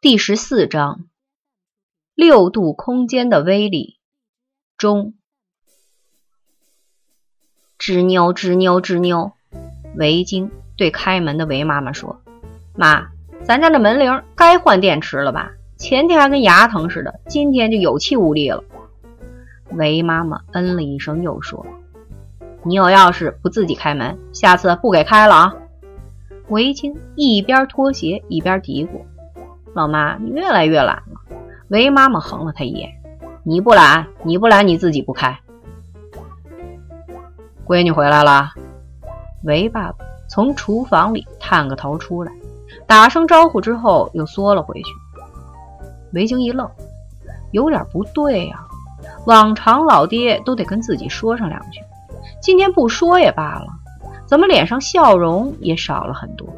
第十四章：六度空间的威力。中，吱扭吱扭吱扭。维京对开门的韦妈妈说：“妈，咱家这门铃该换电池了吧？前天还跟牙疼似的，今天就有气无力了。”韦妈妈嗯了一声，又说：“你有钥匙不自己开门，下次不给开了啊！”维京一边脱鞋一边嘀咕。老妈，你越来越懒了。韦妈妈横了他一眼：“你不懒，你不懒，你自己不开。”闺女回来了。韦爸爸从厨房里探个头出来，打声招呼之后又缩了回去。韦京一愣，有点不对呀。往常老爹都得跟自己说上两句，今天不说也罢了，怎么脸上笑容也少了很多？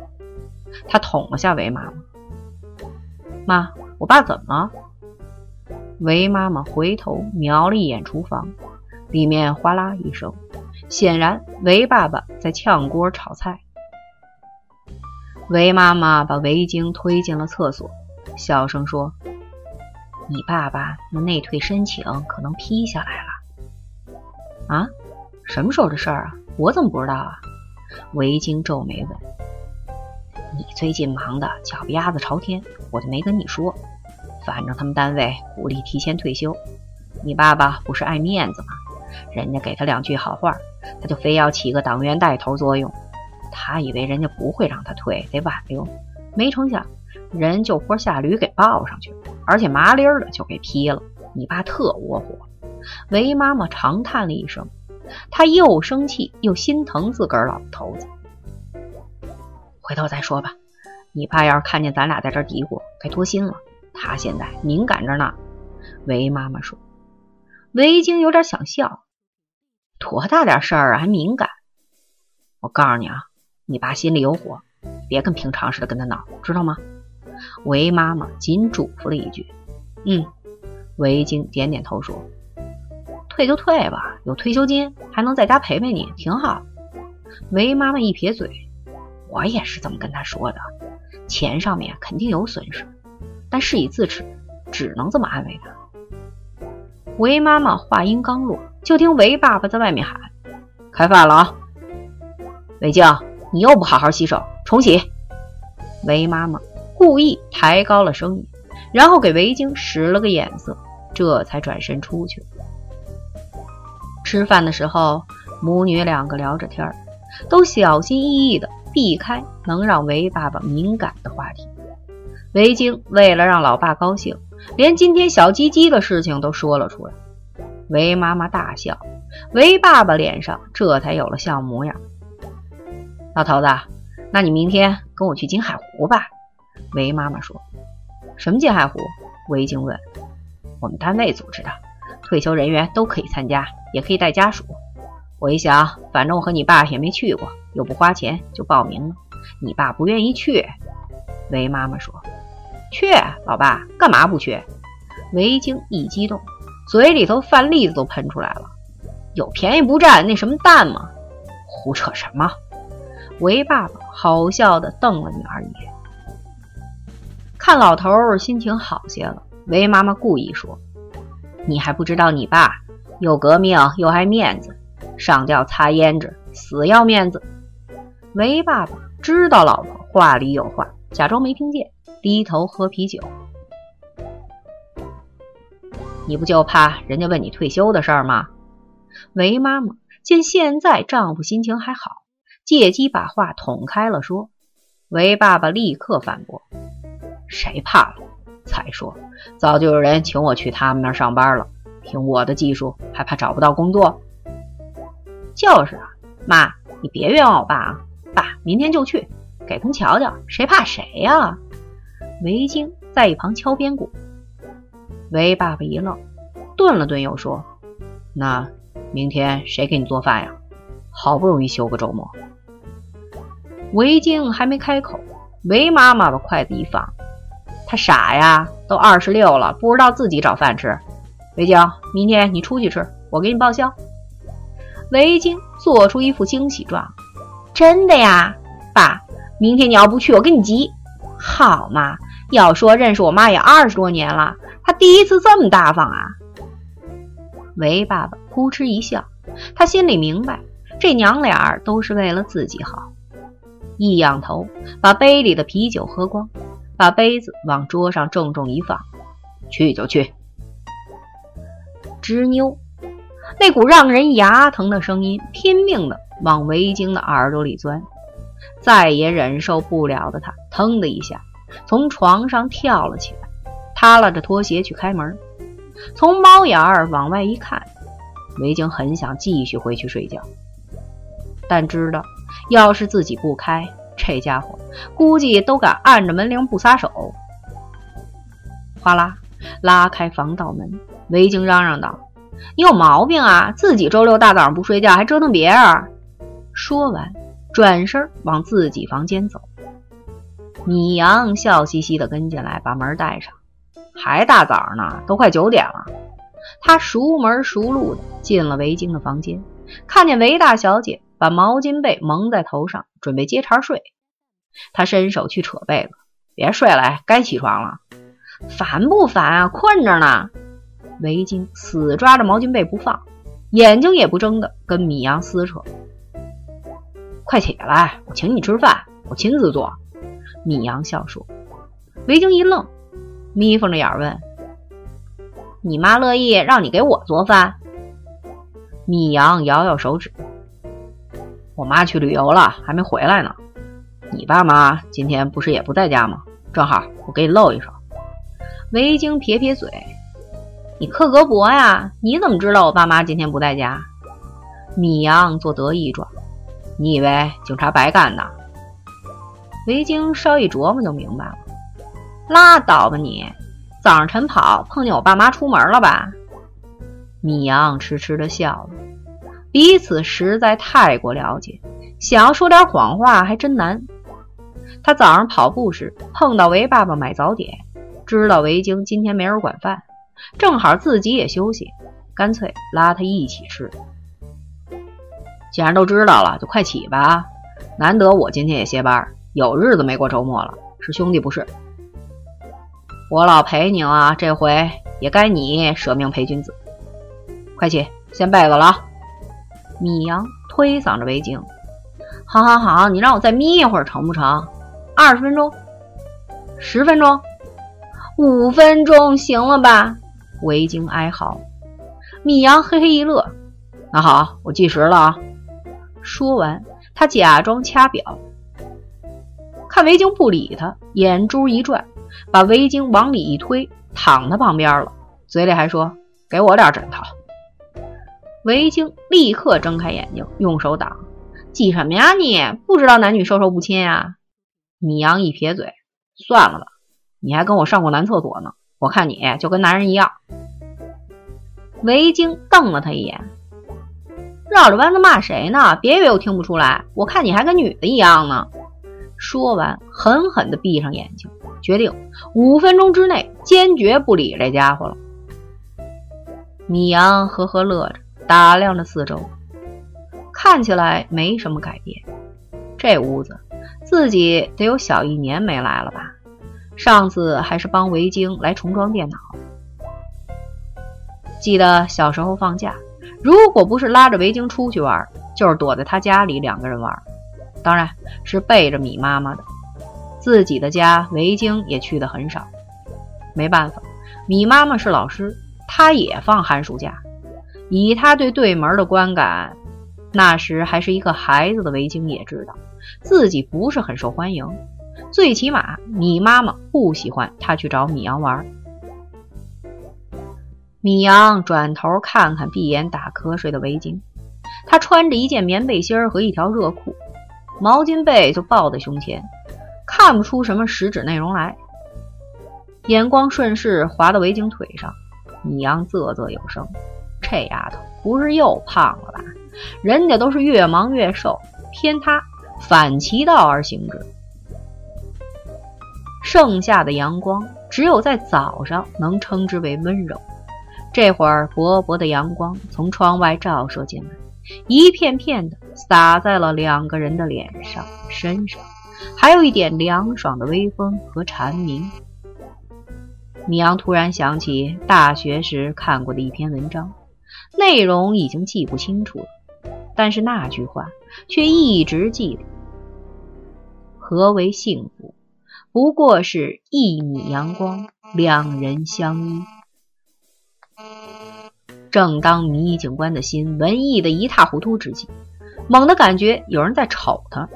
他捅了下韦妈妈。妈，我爸怎么了？韦妈妈回头瞄了一眼厨房，里面哗啦一声，显然韦爸爸在炝锅炒菜。韦妈妈把韦京推进了厕所，小声说：“你爸爸那内退申请可能批下来了。”啊？什么时候的事儿啊？我怎么不知道啊？韦京皱眉问。你最近忙的脚丫子朝天，我就没跟你说。反正他们单位鼓励提前退休，你爸爸不是爱面子吗？人家给他两句好话，他就非要起个党员带头作用。他以为人家不会让他退，得挽留。没成想，人就坡下驴给抱上去，而且麻利儿的就给批了。你爸特窝火。韦妈妈长叹了一声，她又生气又心疼自个儿老头子。回头再说吧，你爸要是看见咱俩在这嘀咕，该多心了。他现在敏感着呢。韦妈妈说。韦京有点想笑，多大点事儿啊，还敏感？我告诉你啊，你爸心里有火，别跟平常似的跟他闹，知道吗？韦妈妈仅嘱咐了一句。嗯，韦京点点头说：“退就退吧，有退休金，还能在家陪陪你，挺好。”韦妈妈一撇嘴。我也是这么跟他说的，钱上面肯定有损失，但事已至此，只能这么安慰他。韦妈妈话音刚落，就听韦爸爸在外面喊：“开饭了啊！”韦静，你又不好好洗手，重洗。韦妈妈故意抬高了声音，然后给韦京使了个眼色，这才转身出去。吃饭的时候，母女两个聊着天都小心翼翼的。避开能让韦爸爸敏感的话题。韦京为了让老爸高兴，连今天小鸡鸡的事情都说了出来。韦妈妈大笑，韦爸爸脸上这才有了笑模样。老头子，那你明天跟我去金海湖吧。韦妈妈说。什么金海湖？韦京问。我们单位组织的，退休人员都可以参加，也可以带家属。我一想，反正我和你爸也没去过。又不花钱就报名了，你爸不愿意去。韦妈妈说：“去，老爸，干嘛不去？”韦京一激动，嘴里头饭粒子都喷出来了。有便宜不占，那什么蛋吗？胡扯什么？韦爸爸好笑的瞪了女儿一眼。看老头心情好些了，韦妈妈故意说：“你还不知道，你爸又革命又爱面子，上吊擦胭脂，死要面子。”韦爸爸知道老婆话里有话，假装没听见，低头喝啤酒。你不就怕人家问你退休的事儿吗？韦妈妈见现在丈夫心情还好，借机把话捅开了说。韦爸爸立刻反驳：“谁怕了？再说，早就有人请我去他们那儿上班了。凭我的技术，还怕找不到工作？就是啊，妈，你别冤枉我爸啊！”爸，明天就去，给他们瞧瞧，谁怕谁呀？韦京在一旁敲边鼓。韦爸爸一愣，顿了顿，又说：“那明天谁给你做饭呀？好不容易休个周末。”韦京还没开口，韦妈妈把筷子一放：“他傻呀，都二十六了，不知道自己找饭吃。韦京，明天你出去吃，我给你报销。”韦京做出一副惊喜状。真的呀，爸，明天你要不去，我跟你急。好嘛，要说认识我妈也二十多年了，她第一次这么大方啊！韦爸爸扑哧一笑，他心里明白，这娘俩都是为了自己好。一仰头，把杯里的啤酒喝光，把杯子往桌上重重一放：“去就去。”吱扭，那股让人牙疼的声音拼命的往维京的耳朵里钻，再也忍受不了的他，腾的一下从床上跳了起来，耷拉着拖鞋去开门。从猫眼儿往外一看，维京很想继续回去睡觉，但知道要是自己不开，这家伙估计都敢按着门铃不撒手。哗啦，拉开防盗门，围巾嚷嚷道：“你有毛病啊！自己周六大早上不睡觉，还折腾别人！”说完，转身往自己房间走。米阳笑嘻嘻地跟进来，把门带上。还大早上呢，都快九点了。他熟门熟路的进了维京的房间，看见维大小姐把毛巾被蒙在头上，准备接茬睡。他伸手去扯被子，别睡了，该起床了。烦不烦啊？困着呢。维京死抓着毛巾被不放，眼睛也不睁的跟米阳撕扯。快起来，我请你吃饭，我亲自做。米阳笑说。维京一愣。眯缝着眼问：“你妈乐意让你给我做饭？”米阳摇摇手指：“我妈去旅游了，还没回来呢。你爸妈今天不是也不在家吗？正好我给你露一手。”维京撇撇嘴：“你克格勃呀？你怎么知道我爸妈今天不在家？”米阳做得意状：“你以为警察白干呢？”维京稍一琢磨就明白了。拉倒吧你！早上晨跑碰见我爸妈出门了吧？米阳痴痴的笑了。彼此实在太过了解，想要说点谎话还真难。他早上跑步时碰到维爸爸买早点，知道维京今天没人管饭，正好自己也休息，干脆拉他一起吃。既然都知道了，就快起吧。难得我今天也歇班，有日子没过周末了，是兄弟不是？我老陪你了，这回也该你舍命陪君子。快起，掀被子了。米阳推搡着围巾。好好好，你让我再眯一会儿成不成？二十分钟，十分钟，五分钟，行了吧？围巾哀嚎。米阳嘿嘿一乐。那好，我计时了啊。说完，他假装掐表，看围巾不理他，眼珠一转。把围巾往里一推，躺他旁边了，嘴里还说：“给我点枕头。”围巾立刻睁开眼睛，用手挡：“挤什么呀？你不知道男女授受不亲啊？”米阳一撇嘴：“算了吧，你还跟我上过男厕所呢，我看你就跟男人一样。”围巾瞪了他一眼，绕着弯子骂谁呢？别以为我听不出来，我看你还跟女的一样呢。说完，狠狠地闭上眼睛。决定五分钟之内坚决不理这家伙了。米阳呵呵乐着，打量着四周，看起来没什么改变。这屋子自己得有小一年没来了吧？上次还是帮维京来重装电脑。记得小时候放假，如果不是拉着维京出去玩，就是躲在他家里两个人玩，当然是背着米妈妈的。自己的家，维京也去的很少。没办法，米妈妈是老师，她也放寒暑假。以他对对门的观感，那时还是一个孩子的维京也知道，自己不是很受欢迎。最起码，米妈妈不喜欢他去找米阳玩。米阳转头看看闭眼打瞌睡的围巾，他穿着一件棉背心和一条热裤，毛巾被就抱在胸前。看不出什么实质内容来，眼光顺势滑到围巾腿上，米阳啧啧有声：“这丫头不是又胖了吧？人家都是越忙越瘦，偏她反其道而行之。”盛夏的阳光只有在早上能称之为温柔。这会儿薄薄的阳光从窗外照射进来，一片片的洒在了两个人的脸上、身上。还有一点凉爽的微风和蝉鸣。米阳突然想起大学时看过的一篇文章，内容已经记不清楚了，但是那句话却一直记得：何为幸福？不过是一米阳光，两人相依。正当米警官的心文艺的一塌糊涂之际，猛地感觉有人在瞅他。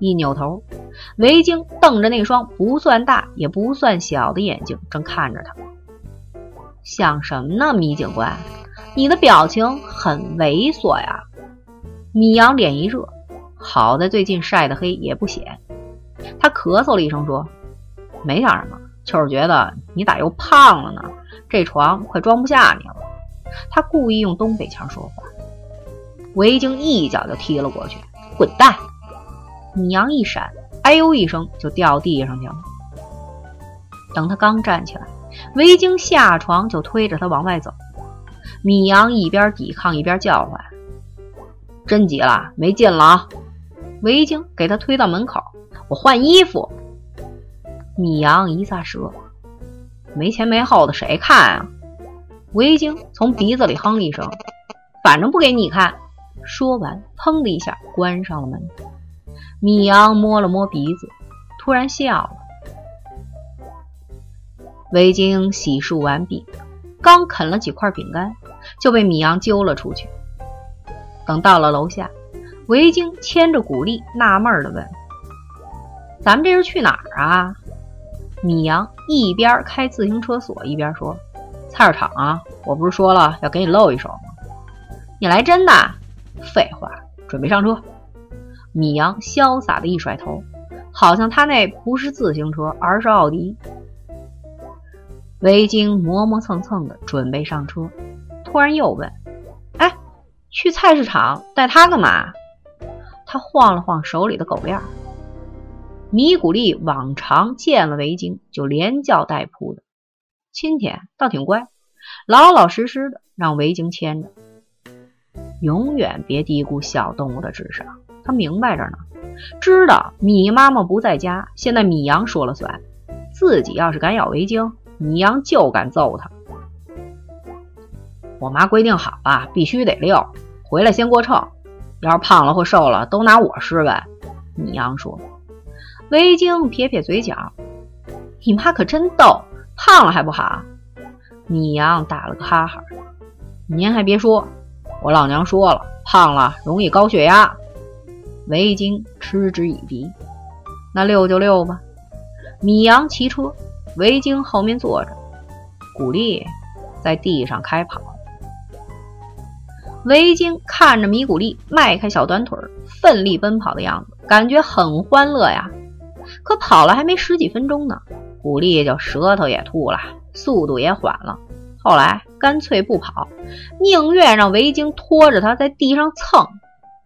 一扭头，维京瞪着那双不算大也不算小的眼睛，正看着他。想什么呢，米警官？你的表情很猥琐呀！米阳脸一热，好在最近晒得黑也不显。他咳嗽了一声说：“没想什么，就是觉得你咋又胖了呢？这床快装不下你了。”他故意用东北腔说话。维京一脚就踢了过去：“滚蛋！”米阳一闪，哎呦一声就掉地上去了。等他刚站起来，维京下床就推着他往外走。米阳一边抵抗一边叫唤：“真急了，没劲了啊！”维京给他推到门口：“我换衣服。”米阳一撒舌：“没前没后的，谁看啊？”维京从鼻子里哼了一声：“反正不给你看。”说完，砰的一下关上了门。米阳摸了摸鼻子，突然笑了。维京洗漱完毕，刚啃了几块饼干，就被米阳揪了出去。等到了楼下，维京牵着古丽，纳闷的问：“咱们这是去哪儿啊？”米阳一边开自行车锁，一边说：“菜市场啊，我不是说了要给你露一手吗？你来真的？废话，准备上车。”米阳潇洒的一甩头，好像他那不是自行车，而是奥迪。维京磨磨蹭蹭的准备上车，突然又问：“哎，去菜市场带他干嘛？”他晃了晃手里的狗链。米古丽往常见了维京就连叫带扑的，今天倒挺乖，老老实实的让维京牵着。永远别低估小动物的智商。他明白着呢，知道米妈妈不在家，现在米阳说了算。自己要是敢咬维京，米阳就敢揍他。我妈规定好了，必须得遛，回来先过秤。要是胖了或瘦了，都拿我试问。米阳说。维京撇撇嘴角：“你妈可真逗，胖了还不好？”米阳打了个哈哈：“您还别说，我老娘说了，胖了容易高血压。”维京嗤之以鼻，那溜就溜吧。米阳骑车，维京后面坐着，古丽在地上开跑。维京看着米古丽迈开小短腿，奋力奔跑的样子，感觉很欢乐呀。可跑了还没十几分钟呢，古丽就舌头也吐了，速度也缓了。后来干脆不跑，宁愿让维京拖着他在地上蹭。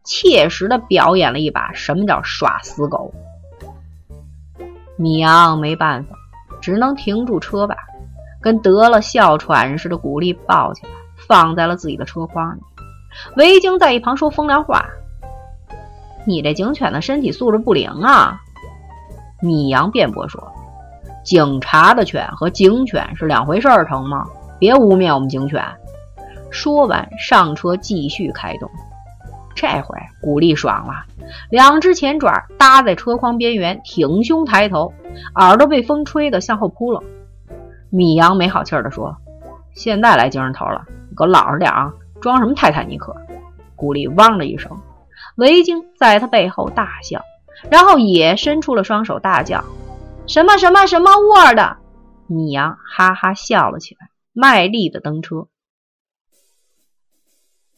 切实的表演了一把什么叫耍死狗。米阳没办法，只能停住车把，跟得了哮喘似的，古丽抱起来，放在了自己的车筐里。维京在一旁说风凉话：“你这警犬的身体素质不灵啊！”米阳辩驳说：“警察的犬和警犬是两回事儿，成吗？别污蔑我们警犬。”说完，上车继续开动。这回古丽爽了，两只前爪搭在车筐边缘，挺胸抬头，耳朵被风吹得向后扑棱。米阳没好气儿地说：“现在来精神头了，你给我老实点啊！装什么泰坦尼克？”古丽汪的一声，维京在他背后大笑，然后也伸出了双手大叫：“什么什么什么沃的！”米阳哈哈笑了起来，卖力的蹬车。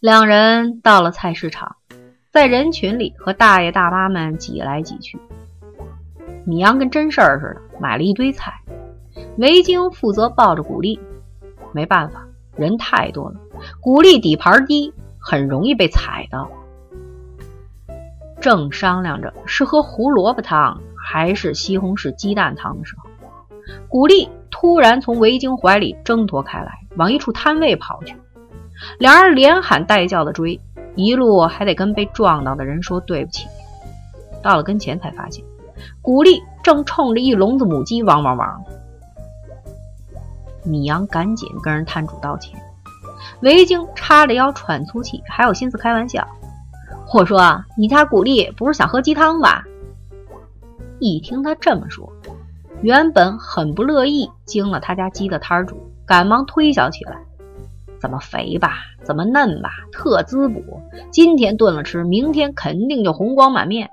两人到了菜市场，在人群里和大爷大妈们挤来挤去。米阳跟真事儿似的买了一堆菜，维京负责抱着古丽。没办法，人太多了，古丽底盘低，很容易被踩到。正商量着是喝胡萝卜汤还是西红柿鸡蛋汤的时候，古丽突然从维京怀里挣脱开来，往一处摊位跑去。两人连喊带叫的追，一路还得跟被撞到的人说对不起。到了跟前才发现，古丽正冲着一笼子母鸡汪汪汪。米阳赶紧跟人摊主道歉。维京叉着腰喘粗气，还有心思开玩笑。我说：“你家古丽不是想喝鸡汤吧？”一听他这么说，原本很不乐意惊了他家鸡的摊主，赶忙推销起来：“怎么肥吧，怎么嫩吧，特滋补。今天炖了吃，明天肯定就红光满面。”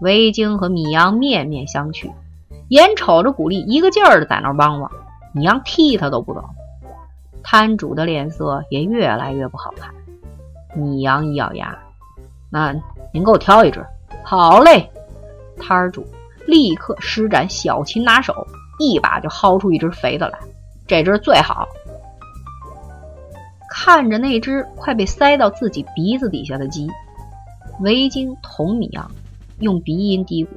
维京和米阳面面相觑，眼瞅着古丽一个劲儿的在那汪汪，米阳踢他都不走。摊主的脸色也越来越不好看。米阳一咬牙：“那您给我挑一只。”“好嘞。”摊儿主立刻施展小擒拿手，一把就薅出一只肥的来。这只最好。看着那只快被塞到自己鼻子底下的鸡，维京同米阳用鼻音嘀咕：“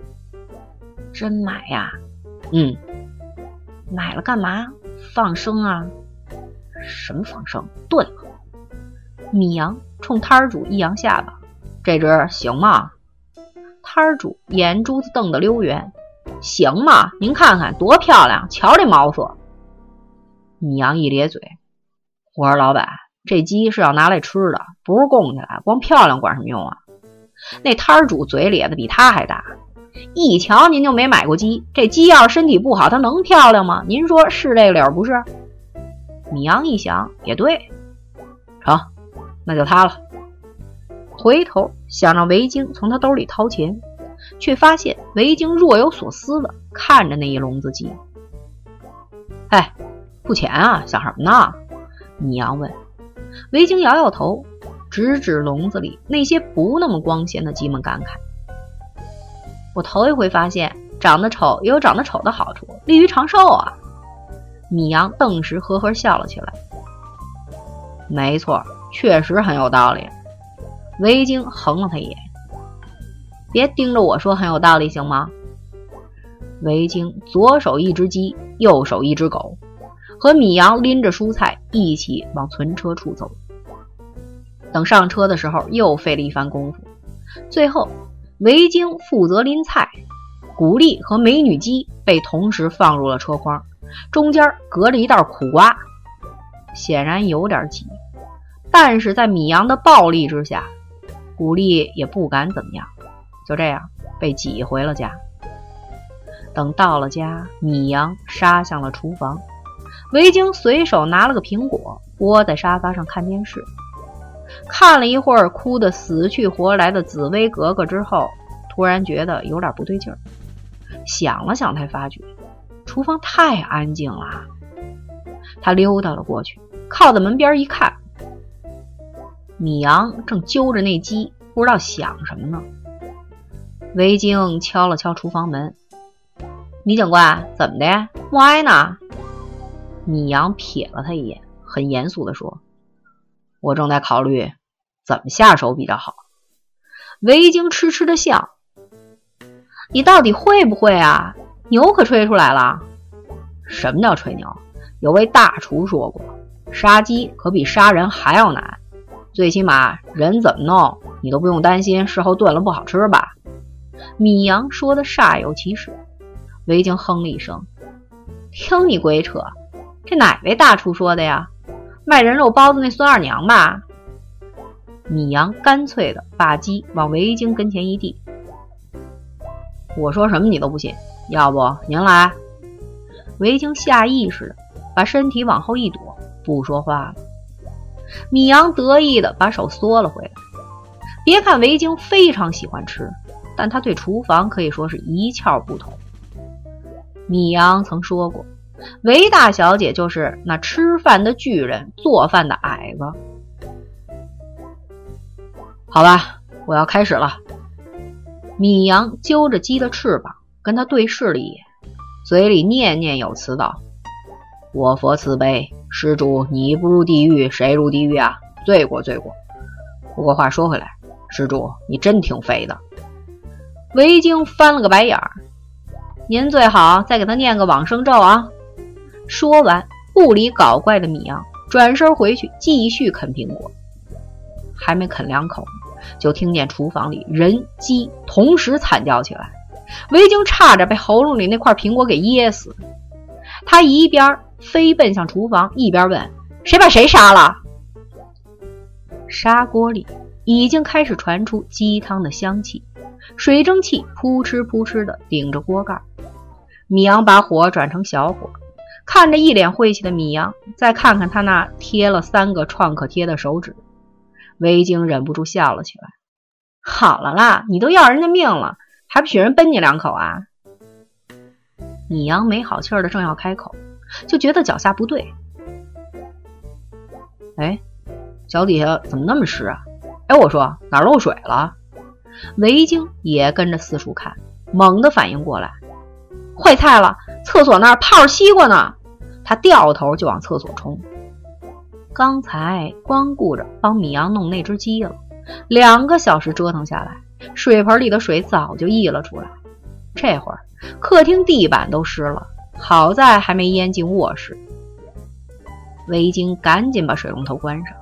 真买呀？”“嗯。”“买了干嘛？放生啊？”什么放生？炖了。米阳冲摊主一扬下巴：“这只行吗？”摊主眼珠子瞪得溜圆：“行吗？您看看多漂亮，瞧这毛色。”米阳一咧嘴：“我说老板，这鸡是要拿来吃的，不是供起来。光漂亮管什么用啊？”那摊主嘴咧子比他还大，一瞧您就没买过鸡。这鸡要是身体不好，它能漂亮吗？您说是这个理儿不是？米阳一想，也对，成，那就他了。回头想让维京从他兜里掏钱，却发现维京若有所思的看着那一笼子鸡。哎，付钱啊？想什么呢？米阳问。维京摇摇头，指指笼子里那些不那么光鲜的鸡们，感慨：“我头一回发现，长得丑也有长得丑的好处，利于长寿啊。”米阳顿时呵呵笑了起来。没错，确实很有道理。维京横了他一眼：“别盯着我说很有道理，行吗？”维京左手一只鸡，右手一只狗，和米阳拎着蔬菜一起往存车处走。等上车的时候，又费了一番功夫。最后，维京负责拎菜，古丽和美女鸡被同时放入了车筐。中间隔着一袋苦瓜，显然有点挤，但是在米阳的暴力之下，古丽也不敢怎么样，就这样被挤回了家。等到了家，米阳杀向了厨房，维京随手拿了个苹果，窝在沙发上看电视，看了一会儿哭得死去活来的紫薇格格之后，突然觉得有点不对劲儿，想了想才发觉。厨房太安静了，他溜达了过去，靠在门边一看，米阳正揪着那鸡，不知道想什么呢。维京敲了敲厨房门：“米警官，怎么的？默哀呢？”米阳瞥了他一眼，很严肃地说：“我正在考虑怎么下手比较好。”维京痴痴的笑：“你到底会不会啊？”牛可吹出来了。什么叫吹牛？有位大厨说过，杀鸡可比杀人还要难。最起码人怎么弄，你都不用担心事后炖了不好吃吧？米阳说的煞有其事。维京哼了一声：“听你鬼扯！这哪位大厨说的呀？卖人肉包子那孙二娘吧？”米阳干脆的把鸡往维京跟前一递：“我说什么你都不信。”要不您来？维京下意识的把身体往后一躲，不说话了。米阳得意的把手缩了回来。别看维京非常喜欢吃，但他对厨房可以说是一窍不通。米阳曾说过，维大小姐就是那吃饭的巨人，做饭的矮子。好吧，我要开始了。米阳揪着鸡的翅膀。跟他对视了一眼，嘴里念念有词道：“我佛慈悲，施主你不入地狱，谁入地狱啊？罪过罪过。不过话说回来，施主你真挺肥的。”维京翻了个白眼儿：“您最好再给他念个往生咒啊！”说完，不理搞怪的米阳，转身回去继续啃苹果。还没啃两口，就听见厨房里人鸡同时惨叫起来。维京差点被喉咙里那块苹果给噎死，他一边飞奔向厨房，一边问：“谁把谁杀了？”砂锅里已经开始传出鸡汤的香气，水蒸气扑哧扑哧的顶着锅盖。米阳把火转成小火，看着一脸晦气的米阳，再看看他那贴了三个创可贴的手指，维京忍不住笑了起来。好了啦，你都要人家命了，还不许人奔你两口啊？米阳没好气儿的正要开口，就觉得脚下不对。哎，脚底下怎么那么湿啊？哎，我说哪漏水了？维京也跟着四处看，猛地反应过来。坏菜了！厕所那儿泡着西瓜呢。他掉头就往厕所冲。刚才光顾着帮米阳弄那只鸡了，两个小时折腾下来，水盆里的水早就溢了出来。这会儿客厅地板都湿了，好在还没淹进卧室。维京赶紧把水龙头关上。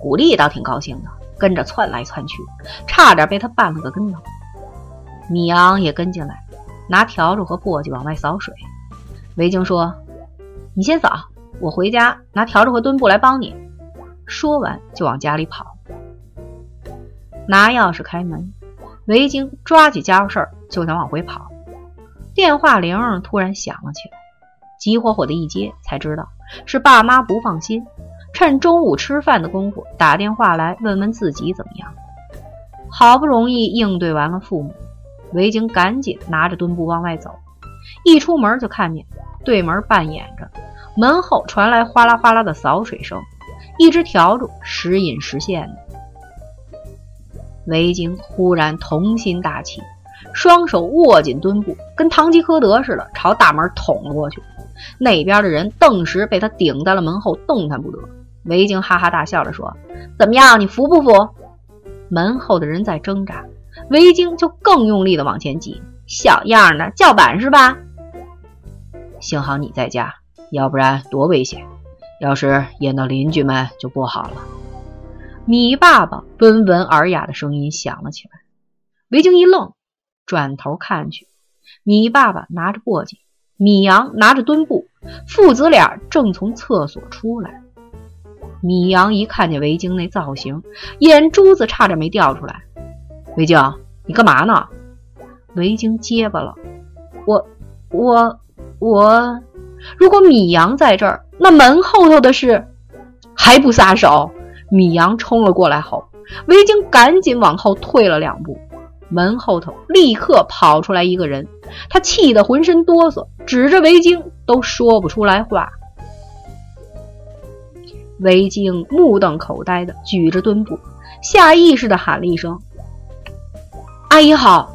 古丽倒挺高兴的，跟着窜来窜去，差点被他绊了个跟头。米阳也跟进来。拿笤帚和簸箕往外扫水，维京说：“你先扫，我回家拿笤帚和墩布来帮你。”说完就往家里跑。拿钥匙开门，维京抓起家伙事儿就想往回跑。电话铃突然响了起来，急火火的一接，才知道是爸妈不放心，趁中午吃饭的功夫打电话来问问自己怎么样。好不容易应对完了父母。维京赶紧拿着墩布往外走，一出门就看见对门半掩着，门后传来哗啦哗啦的扫水声，一只笤帚时隐时现的。维京忽然童心大起，双手握紧墩布，跟堂吉诃德似的朝大门捅了过去。那边的人顿时被他顶在了门后，动弹不得。维京哈哈大笑着说：“怎么样，你服不服？”门后的人在挣扎。维京就更用力的往前挤，小样的叫板是吧？幸好你在家，要不然多危险！要是淹到邻居们就不好了。米爸爸温文尔雅的声音响了起来。维京一愣，转头看去，米爸爸拿着簸箕，米阳拿着墩布，父子俩正从厕所出来。米阳一看见维京那造型，眼珠子差点没掉出来。维京，你干嘛呢？维京结巴了，我、我、我。如果米阳在这儿，那门后头的是还不撒手？米阳冲了过来后，维京赶紧往后退了两步。门后头立刻跑出来一个人，他气得浑身哆嗦，指着维京都说不出来话。维京目瞪口呆的举着墩布，下意识的喊了一声。阿姨好，